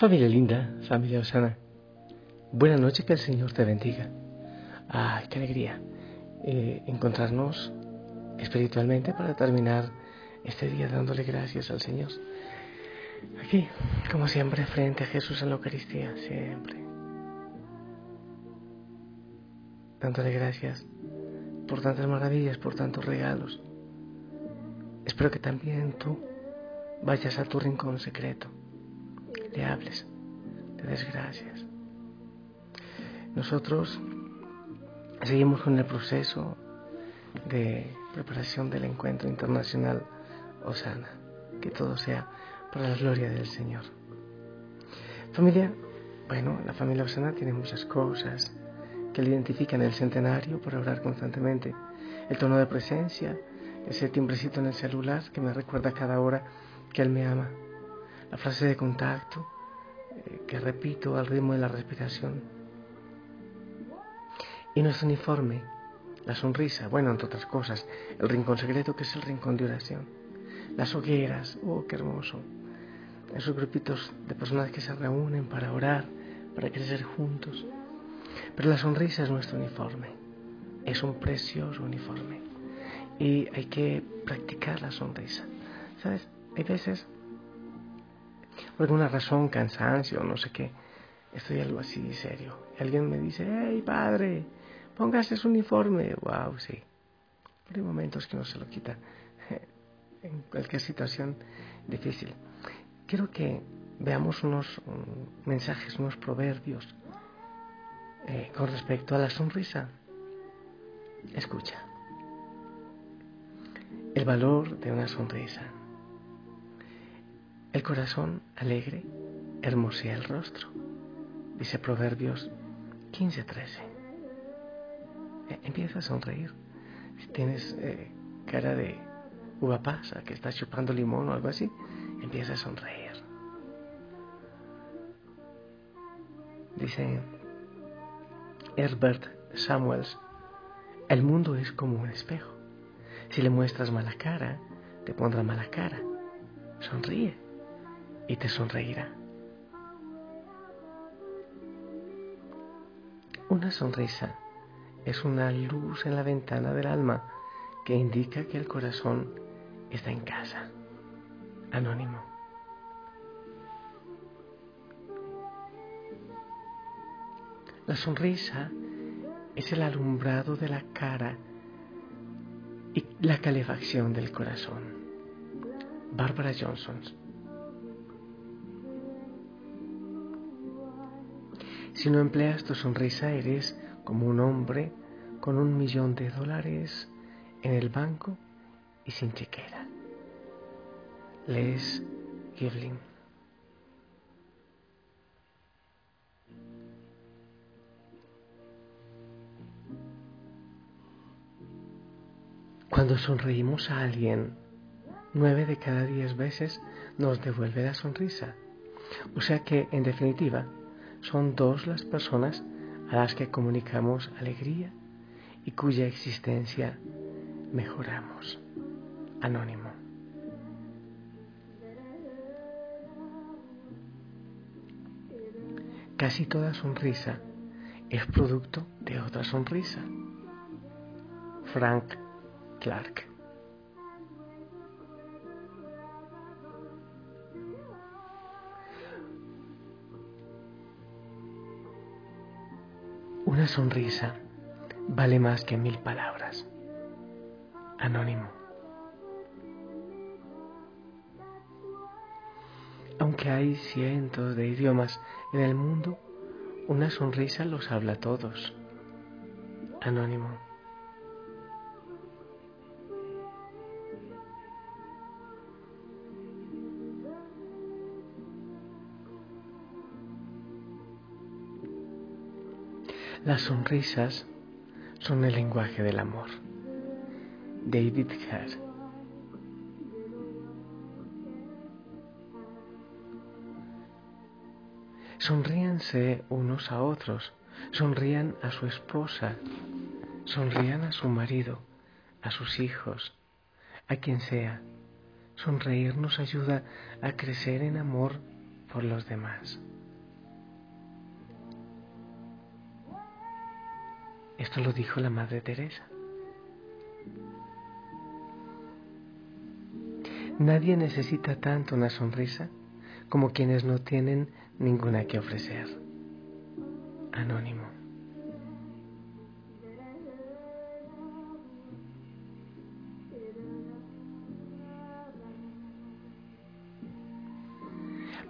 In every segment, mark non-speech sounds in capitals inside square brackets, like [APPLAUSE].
Familia linda, familia Osana, buena noche, que el Señor te bendiga. Ay, qué alegría eh, encontrarnos espiritualmente para terminar este día dándole gracias al Señor. Aquí, como siempre, frente a Jesús en la Eucaristía, siempre. Dándole gracias por tantas maravillas, por tantos regalos. Espero que también tú vayas a tu rincón secreto, le hables, le des gracias. Nosotros seguimos con el proceso de preparación del encuentro internacional Osana. Que todo sea para la gloria del Señor. Familia, bueno, la familia Osana tiene muchas cosas que le identifican el centenario para orar constantemente. El tono de presencia, ese timbrecito en el celular que me recuerda cada hora que Él me ama. La frase de contacto eh, que repito al ritmo de la respiración. Y nuestro uniforme, la sonrisa, bueno, entre otras cosas, el rincón secreto que es el rincón de oración, las hogueras, oh, qué hermoso, esos grupitos de personas que se reúnen para orar, para crecer juntos. Pero la sonrisa es nuestro uniforme, es un precioso uniforme y hay que practicar la sonrisa. ¿Sabes? Hay veces, por alguna razón, cansancio, no sé qué, estoy algo así serio. Alguien me dice, hey padre, Póngase su uniforme. Wow, sí. Pero hay momentos que no se lo quita. [LAUGHS] En cualquier situación difícil. Quiero que veamos unos mensajes, unos proverbios eh, con respecto a la sonrisa. Escucha. El valor de una sonrisa. El corazón alegre hermosea el rostro. Dice Proverbios 15:13. Eh, empieza a sonreír. Si tienes eh, cara de uva pasa, que estás chupando limón o algo así, empieza a sonreír. Dice Herbert Samuels, el mundo es como un espejo. Si le muestras mala cara, te pondrá mala cara. Sonríe y te sonreirá. Una sonrisa es una luz en la ventana del alma que indica que el corazón está en casa. Anónimo. La sonrisa es el alumbrado de la cara y la calefacción del corazón. Barbara Johnson. Si no empleas tu sonrisa, eres como un hombre con un millón de dólares en el banco y sin chequera. Les Givlin. Cuando sonreímos a alguien, nueve de cada diez veces nos devuelve la sonrisa. O sea que, en definitiva, son dos las personas a las que comunicamos alegría y cuya existencia mejoramos. Anónimo. Casi toda sonrisa es producto de otra sonrisa. Frank Clark. Una sonrisa vale más que mil palabras. Anónimo. Aunque hay cientos de idiomas en el mundo, una sonrisa los habla todos. Anónimo. Las sonrisas son el lenguaje del amor. David Hare. Sonríanse unos a otros, sonrían a su esposa, sonrían a su marido, a sus hijos, a quien sea. Sonreír nos ayuda a crecer en amor por los demás. Esto lo dijo la Madre Teresa. Nadie necesita tanto una sonrisa como quienes no tienen ninguna que ofrecer. Anónimo.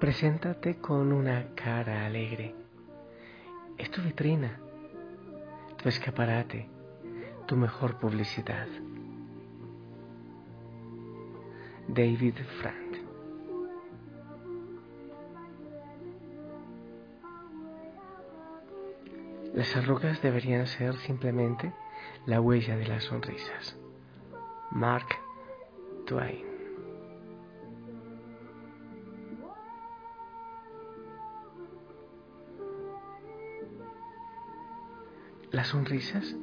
Preséntate con una cara alegre. Es tu vitrina tu escaparate, tu mejor publicidad. David Frank. Las arrugas deberían ser simplemente la huella de las sonrisas. Mark Twain. Las sonrisas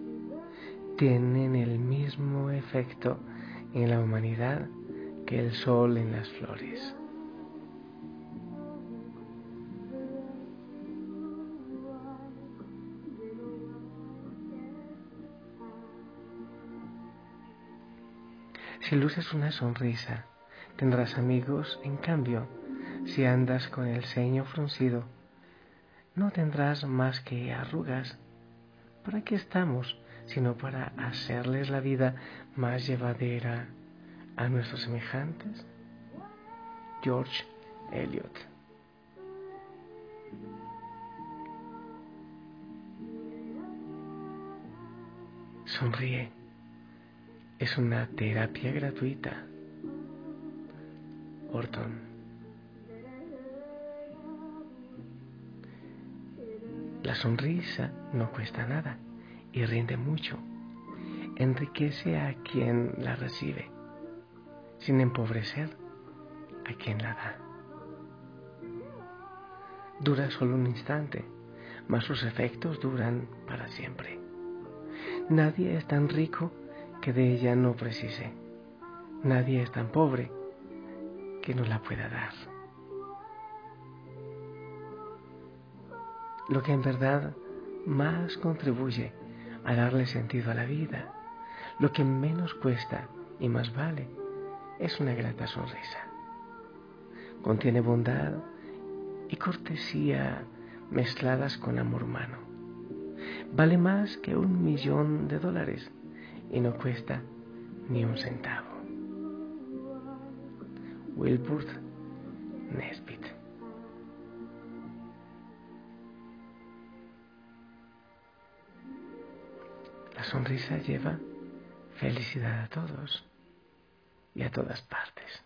tienen el mismo efecto en la humanidad que el sol en las flores. Si luces una sonrisa, tendrás amigos, en cambio, si andas con el ceño fruncido, no tendrás más que arrugas ¿Para qué estamos? Sino para hacerles la vida más llevadera a nuestros semejantes. George Eliot. Sonríe. Es una terapia gratuita. Orton. La sonrisa no cuesta nada y rinde mucho. Enriquece a quien la recibe, sin empobrecer a quien la da. Dura solo un instante, mas sus efectos duran para siempre. Nadie es tan rico que de ella no precise. Nadie es tan pobre que no la pueda dar. Lo que en verdad más contribuye a darle sentido a la vida, lo que menos cuesta y más vale, es una grata sonrisa. Contiene bondad y cortesía mezcladas con amor humano. Vale más que un millón de dólares y no cuesta ni un centavo. Wilbur Nesbitt sonrisa lleva felicidad a todos y a todas partes.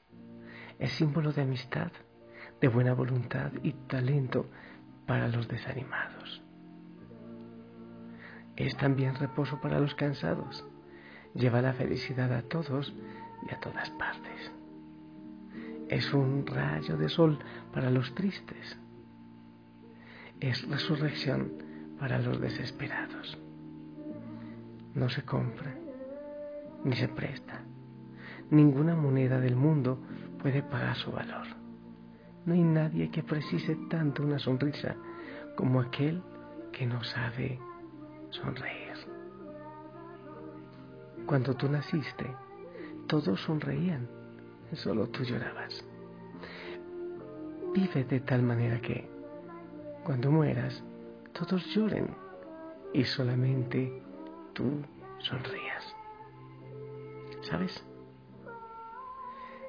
Es símbolo de amistad, de buena voluntad y talento para los desanimados. Es también reposo para los cansados. Lleva la felicidad a todos y a todas partes. Es un rayo de sol para los tristes. Es resurrección para los desesperados no se compra ni se presta. Ninguna moneda del mundo puede pagar su valor. No hay nadie que precise tanto una sonrisa como aquel que no sabe sonreír. Cuando tú naciste, todos sonreían, solo tú llorabas. Vive de tal manera que, cuando mueras, todos lloren y solamente tú sonrías. ¿Sabes?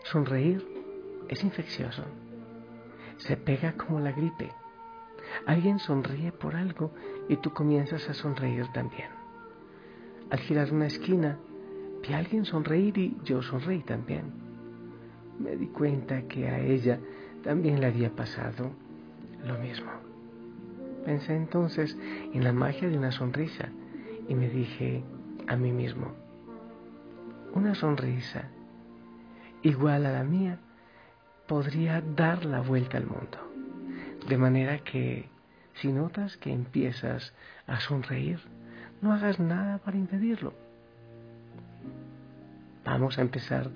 Sonreír es infeccioso. Se pega como la gripe. Alguien sonríe por algo y tú comienzas a sonreír también. Al girar una esquina, vi a alguien sonreír y yo sonreí también. Me di cuenta que a ella también le había pasado lo mismo. Pensé entonces en la magia de una sonrisa y me dije a mí mismo, una sonrisa igual a la mía podría dar la vuelta al mundo. De manera que si notas que empiezas a sonreír, no hagas nada para impedirlo. Vamos a empezar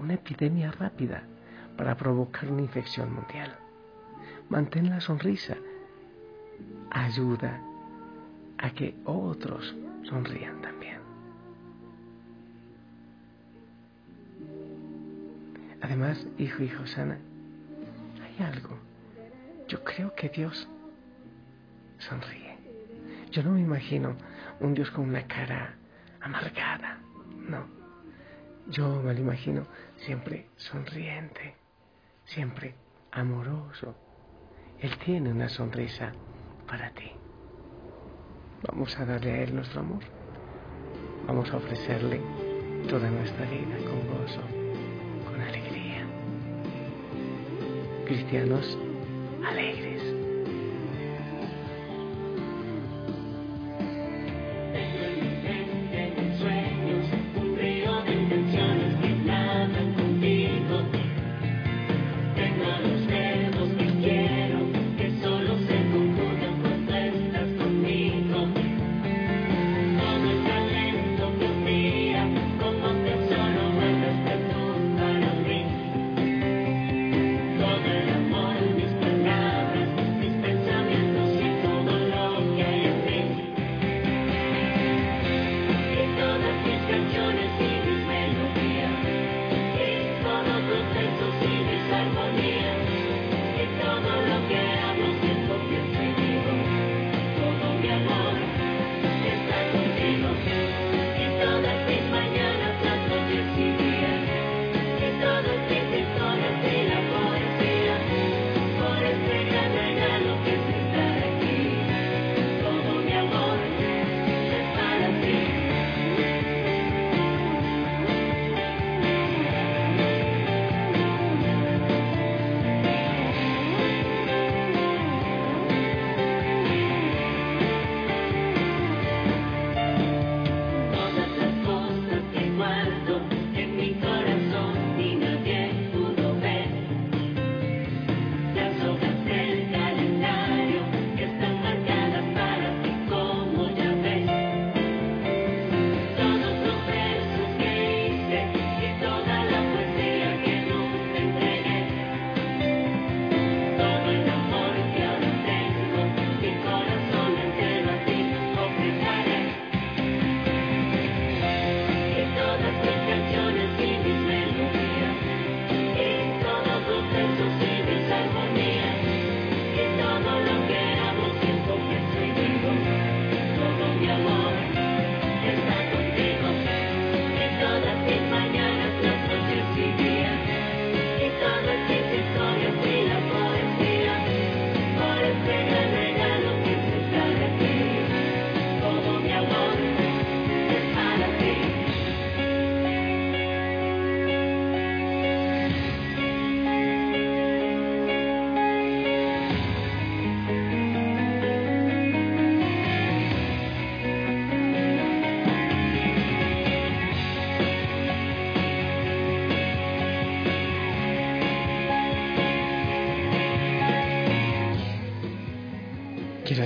una epidemia rápida para provocar una infección mundial. Mantén la sonrisa. Ayuda a que otros sonrían también. Además, hijo y Josana, hay algo. Yo creo que Dios sonríe. Yo no me imagino un Dios con una cara amargada. No. Yo me lo imagino siempre sonriente, siempre amoroso. Él tiene una sonrisa para ti. Vamos a darle a Él nuestro amor. Vamos a ofrecerle toda nuestra vida con gozo, con alegría. Cristianos alegres.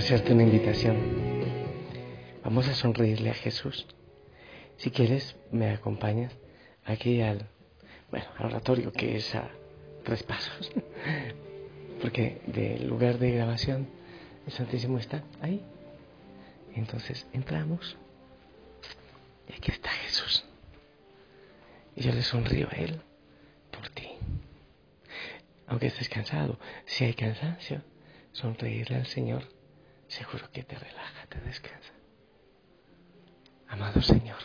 Hacerte una invitación. Vamos a sonreírle a Jesús. Si quieres, me acompañas aquí al, bueno, al oratorio que es a tres pasos. [LAUGHS] Porque del lugar de grabación el Santísimo está ahí. Entonces entramos y aquí está Jesús. Y yo le sonrío a Él por ti. Aunque estés cansado, si hay cansancio, sonreírle al Señor seguro que te relaja, te descansa. Amado Señor,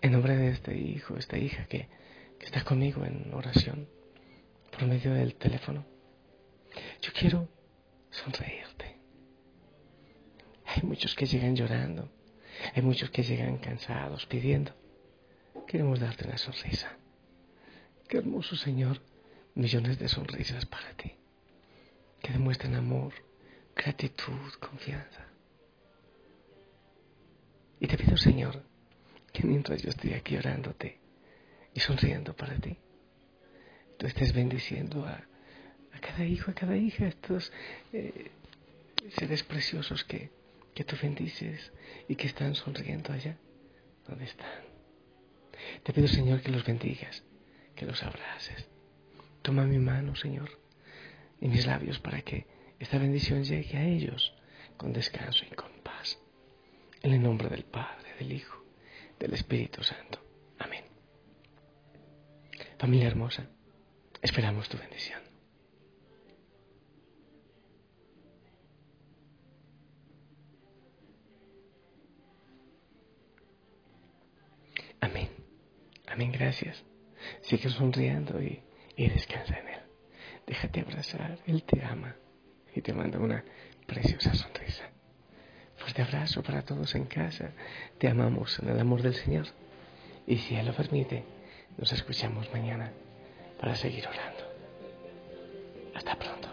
en nombre de este hijo, esta hija que, que está conmigo en oración por medio del teléfono, yo quiero sonreírte. Hay muchos que llegan llorando, hay muchos que llegan cansados, pidiendo. Queremos darte una sonrisa. Qué hermoso Señor, millones de sonrisas para ti. Que demuestren amor, gratitud, confianza. Y te pido, Señor, que mientras yo estoy aquí orándote y sonriendo para ti, tú estés bendiciendo a, cada hijo, a cada hija, estos eh, seres preciosos que, que tú bendices y que están sonriendo allá donde están. Te pido, Señor, que los bendigas, que los abraces. Toma mi mano, Señor, y mis labios para que esta bendición llegue a ellos con descanso y con paz. En el nombre del Padre, del Hijo, del Espíritu Santo. Amén. Familia hermosa, esperamos tu bendición. Amén. Amén, gracias. Sigue sonriendo y, y descansa en Él. Déjate abrazar, Él te ama y te manda una preciosa sonrisa. Fuerte abrazo para todos en casa. Te amamos en el amor del Señor. Y si Él lo permite, nos escuchamos mañana para seguir orando. Hasta pronto.